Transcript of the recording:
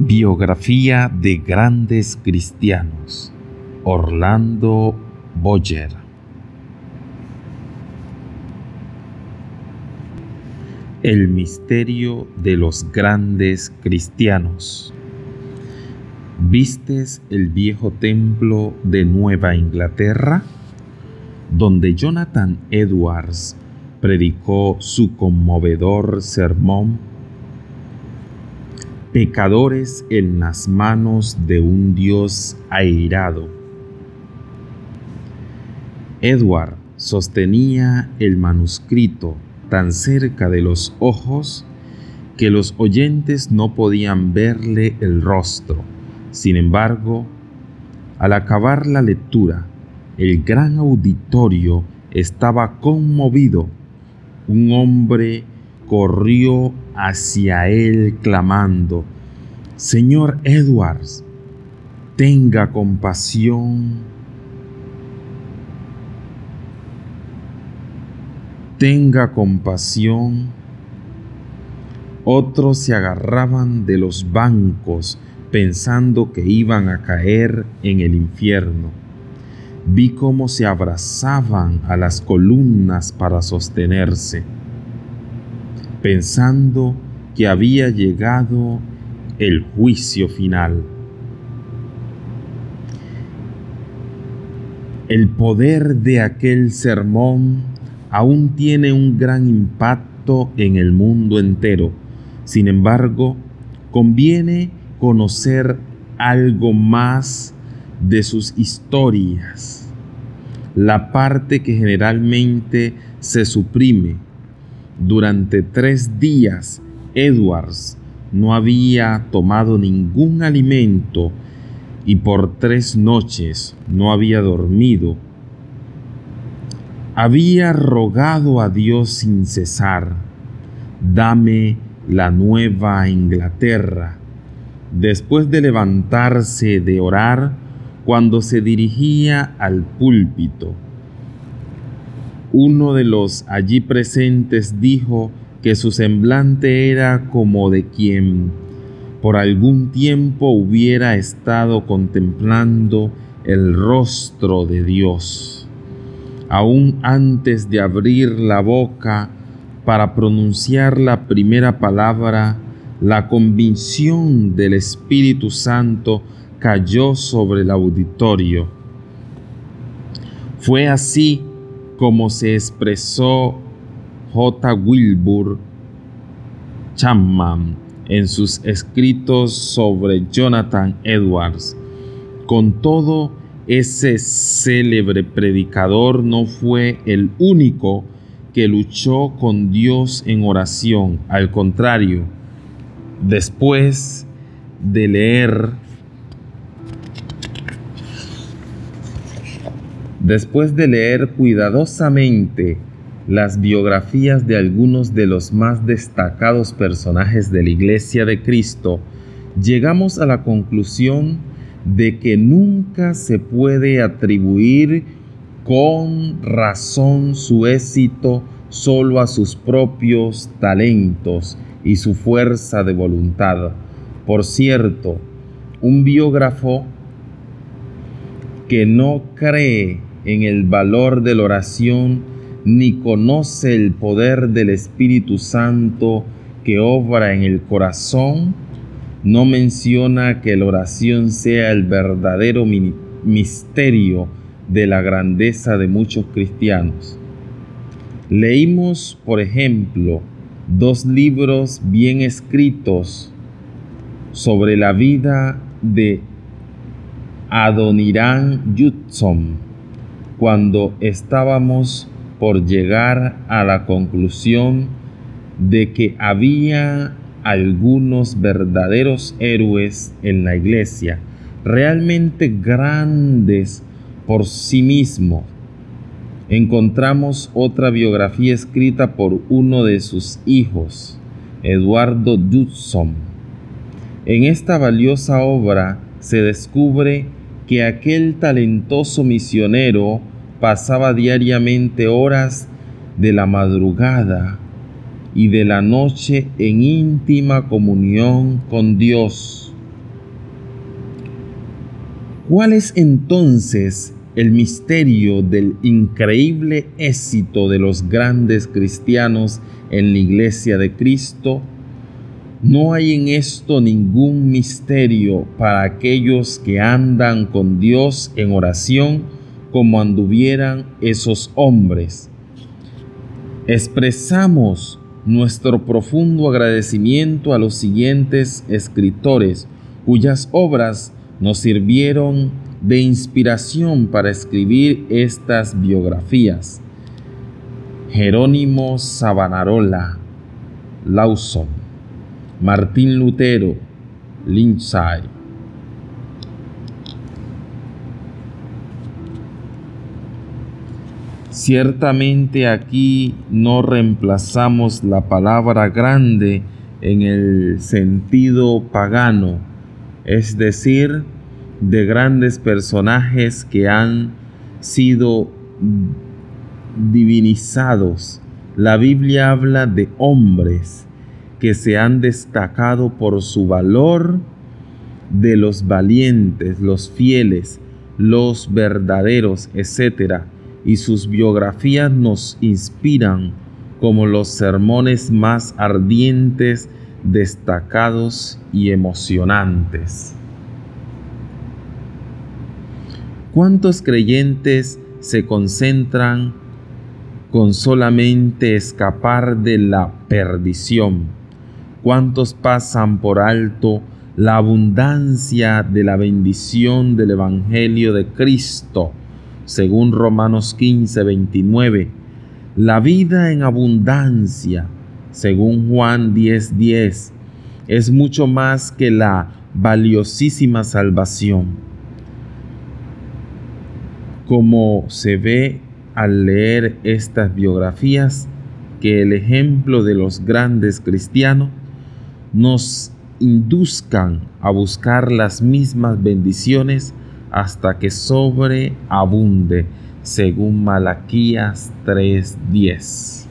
Biografía de grandes cristianos. Orlando Boyer. El misterio de los grandes cristianos. ¿Vistes el viejo templo de Nueva Inglaterra? Donde Jonathan Edwards predicó su conmovedor sermón pecadores en las manos de un Dios airado. Edward sostenía el manuscrito tan cerca de los ojos que los oyentes no podían verle el rostro. Sin embargo, al acabar la lectura, el gran auditorio estaba conmovido. Un hombre corrió hacia él clamando, Señor Edwards, tenga compasión. Tenga compasión. Otros se agarraban de los bancos pensando que iban a caer en el infierno. Vi cómo se abrazaban a las columnas para sostenerse pensando que había llegado el juicio final. El poder de aquel sermón aún tiene un gran impacto en el mundo entero. Sin embargo, conviene conocer algo más de sus historias, la parte que generalmente se suprime durante tres días, Edwards no había tomado ningún alimento y por tres noches no había dormido. Había rogado a Dios sin cesar, dame la nueva Inglaterra. Después de levantarse de orar, cuando se dirigía al púlpito, uno de los allí presentes dijo que su semblante era como de quien por algún tiempo hubiera estado contemplando el rostro de Dios. Aún antes de abrir la boca para pronunciar la primera palabra, la convicción del Espíritu Santo cayó sobre el auditorio. Fue así como se expresó J. Wilbur Chapman en sus escritos sobre Jonathan Edwards. Con todo, ese célebre predicador no fue el único que luchó con Dios en oración. Al contrario, después de leer Después de leer cuidadosamente las biografías de algunos de los más destacados personajes de la Iglesia de Cristo, llegamos a la conclusión de que nunca se puede atribuir con razón su éxito solo a sus propios talentos y su fuerza de voluntad. Por cierto, un biógrafo que no cree en el valor de la oración, ni conoce el poder del Espíritu Santo que obra en el corazón, no menciona que la oración sea el verdadero misterio de la grandeza de muchos cristianos. Leímos, por ejemplo, dos libros bien escritos sobre la vida de Adoniran Judson cuando estábamos por llegar a la conclusión de que había algunos verdaderos héroes en la iglesia, realmente grandes por sí mismos. Encontramos otra biografía escrita por uno de sus hijos, Eduardo Dudson. En esta valiosa obra se descubre que aquel talentoso misionero pasaba diariamente horas de la madrugada y de la noche en íntima comunión con Dios. ¿Cuál es entonces el misterio del increíble éxito de los grandes cristianos en la iglesia de Cristo? No hay en esto ningún misterio para aquellos que andan con Dios en oración como anduvieran esos hombres. Expresamos nuestro profundo agradecimiento a los siguientes escritores cuyas obras nos sirvieron de inspiración para escribir estas biografías. Jerónimo Sabanarola, Lawson, Martín Lutero, Lindsay. Ciertamente aquí no reemplazamos la palabra grande en el sentido pagano, es decir, de grandes personajes que han sido divinizados. La Biblia habla de hombres que se han destacado por su valor, de los valientes, los fieles, los verdaderos, etc. Y sus biografías nos inspiran como los sermones más ardientes, destacados y emocionantes. ¿Cuántos creyentes se concentran con solamente escapar de la perdición? ¿Cuántos pasan por alto la abundancia de la bendición del Evangelio de Cristo? Según Romanos 15, 29. La vida en abundancia, según Juan 10, 10, es mucho más que la valiosísima salvación como se ve al leer estas biografías, que el ejemplo de los grandes cristianos nos induzcan a buscar las mismas bendiciones hasta que sobreabunde, según Malaquías 3:10.